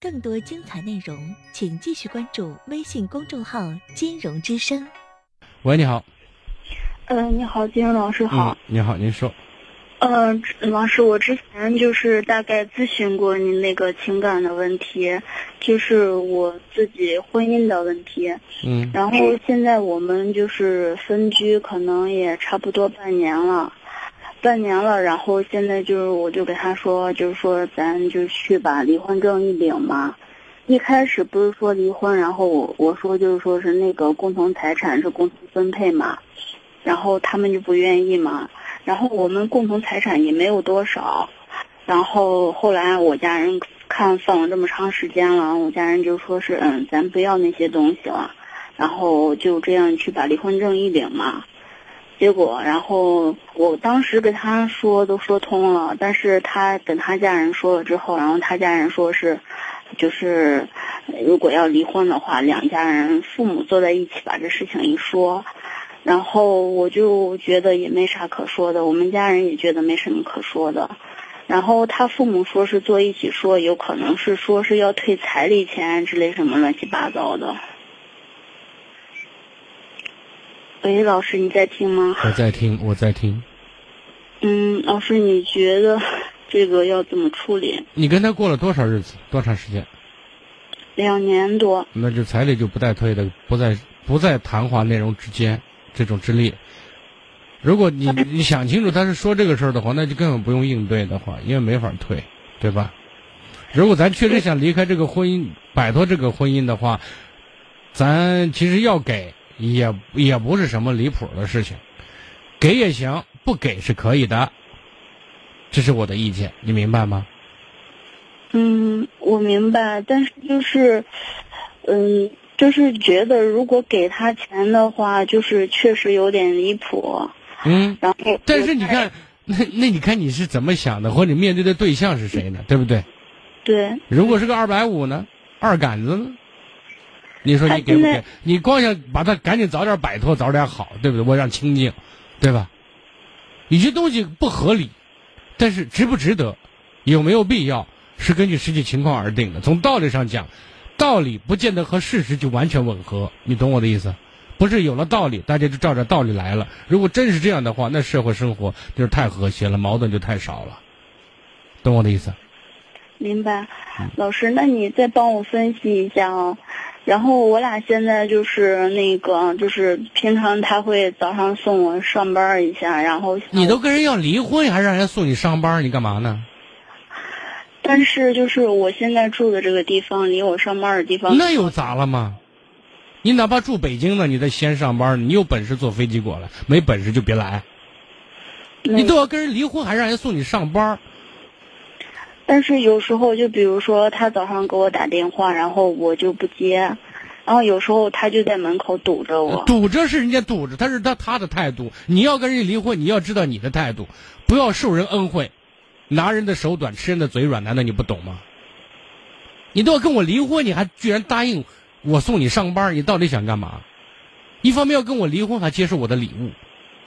更多精彩内容，请继续关注微信公众号“金融之声”。喂，你好。嗯，你好，金融老师好。嗯，你好，您说。嗯，老师，我之前就是大概咨询过您那个情感的问题，就是我自己婚姻的问题。嗯。然后现在我们就是分居，可能也差不多半年了，半年了。然后现在就是，我就给他说，就是说咱就去把离婚证一领嘛。一开始不是说离婚，然后我我说就是说是那个共同财产是共同分配嘛，然后他们就不愿意嘛。然后我们共同财产也没有多少，然后后来我家人看放了这么长时间了，我家人就说是嗯，咱不要那些东西了，然后就这样去把离婚证一领嘛。结果，然后我当时跟他说都说通了，但是他跟他家人说了之后，然后他家人说是，就是如果要离婚的话，两家人父母坐在一起把这事情一说。然后我就觉得也没啥可说的，我们家人也觉得没什么可说的。然后他父母说是坐一起说，有可能是说是要退彩礼钱之类什么乱七八糟的。喂，老师你在听吗？我在听，我在听。嗯，老师你觉得这个要怎么处理？你跟他过了多少日子？多长时间？两年多。那就彩礼就不带退的，不在不在谈话内容之间。这种之列，如果你 你想清楚他是说这个事儿的话，那就根本不用应对的话，因为没法退，对吧？如果咱确实想离开这个婚姻，摆脱这个婚姻的话，咱其实要给也也不是什么离谱的事情，给也行，不给是可以的，这是我的意见，你明白吗？嗯，我明白，但是就是，嗯。就是觉得，如果给他钱的话，就是确实有点离谱。嗯，然后，但是你看，那那你看你是怎么想的，或者面对的对象是谁呢？对不对？对。如果是个二百五呢？二杆子呢？你说你给不给？你光想把他赶紧早点摆脱，早点好，对不对？我让清静，对吧？有些东西不合理，但是值不值得，有没有必要，是根据实际情况而定的。从道理上讲。道理不见得和事实就完全吻合，你懂我的意思？不是有了道理，大家就照着道理来了。如果真是这样的话，那社会生活就是太和谐了，矛盾就太少了。懂我的意思？明白，老师，那你再帮我分析一下啊。然后我俩现在就是那个，就是平常他会早上送我上班一下，然后你都跟人要离婚，还让人送你上班，你干嘛呢？但是，就是我现在住的这个地方，离我上班的地方，那又咋了嘛？你哪怕住北京呢，你在西安上班，你有本事坐飞机过来，没本事就别来。你都要跟人离婚，还让人送你上班？但是有时候，就比如说他早上给我打电话，然后我就不接，然后有时候他就在门口堵着我。堵着是人家堵着，他是他他的态度。你要跟人家离婚，你要知道你的态度，不要受人恩惠。拿人的手短，吃人的嘴软，难道你不懂吗？你都要跟我离婚，你还居然答应我送你上班，你到底想干嘛？一方面要跟我离婚，还接受我的礼物，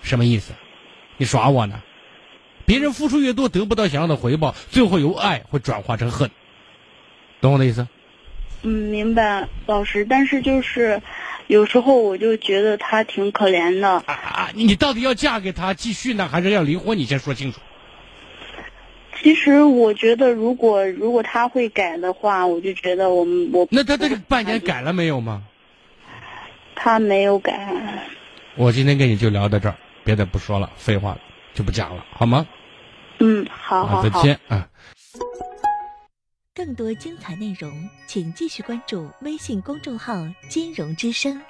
什么意思？你耍我呢？别人付出越多，得不到想要的回报，最后由爱会转化成恨，懂我的意思？嗯，明白，老师。但是就是有时候我就觉得他挺可怜的。啊，你到底要嫁给他继续呢，还是要离婚？你先说清楚。其实我觉得，如果如果他会改的话，我就觉得我们我那他这个半年改了没有吗？他没有改。我今天跟你就聊到这儿，别的不说了，废话就不讲了，好吗？嗯，好好好。再见啊！更多精彩内容，请继续关注微信公众号“金融之声”。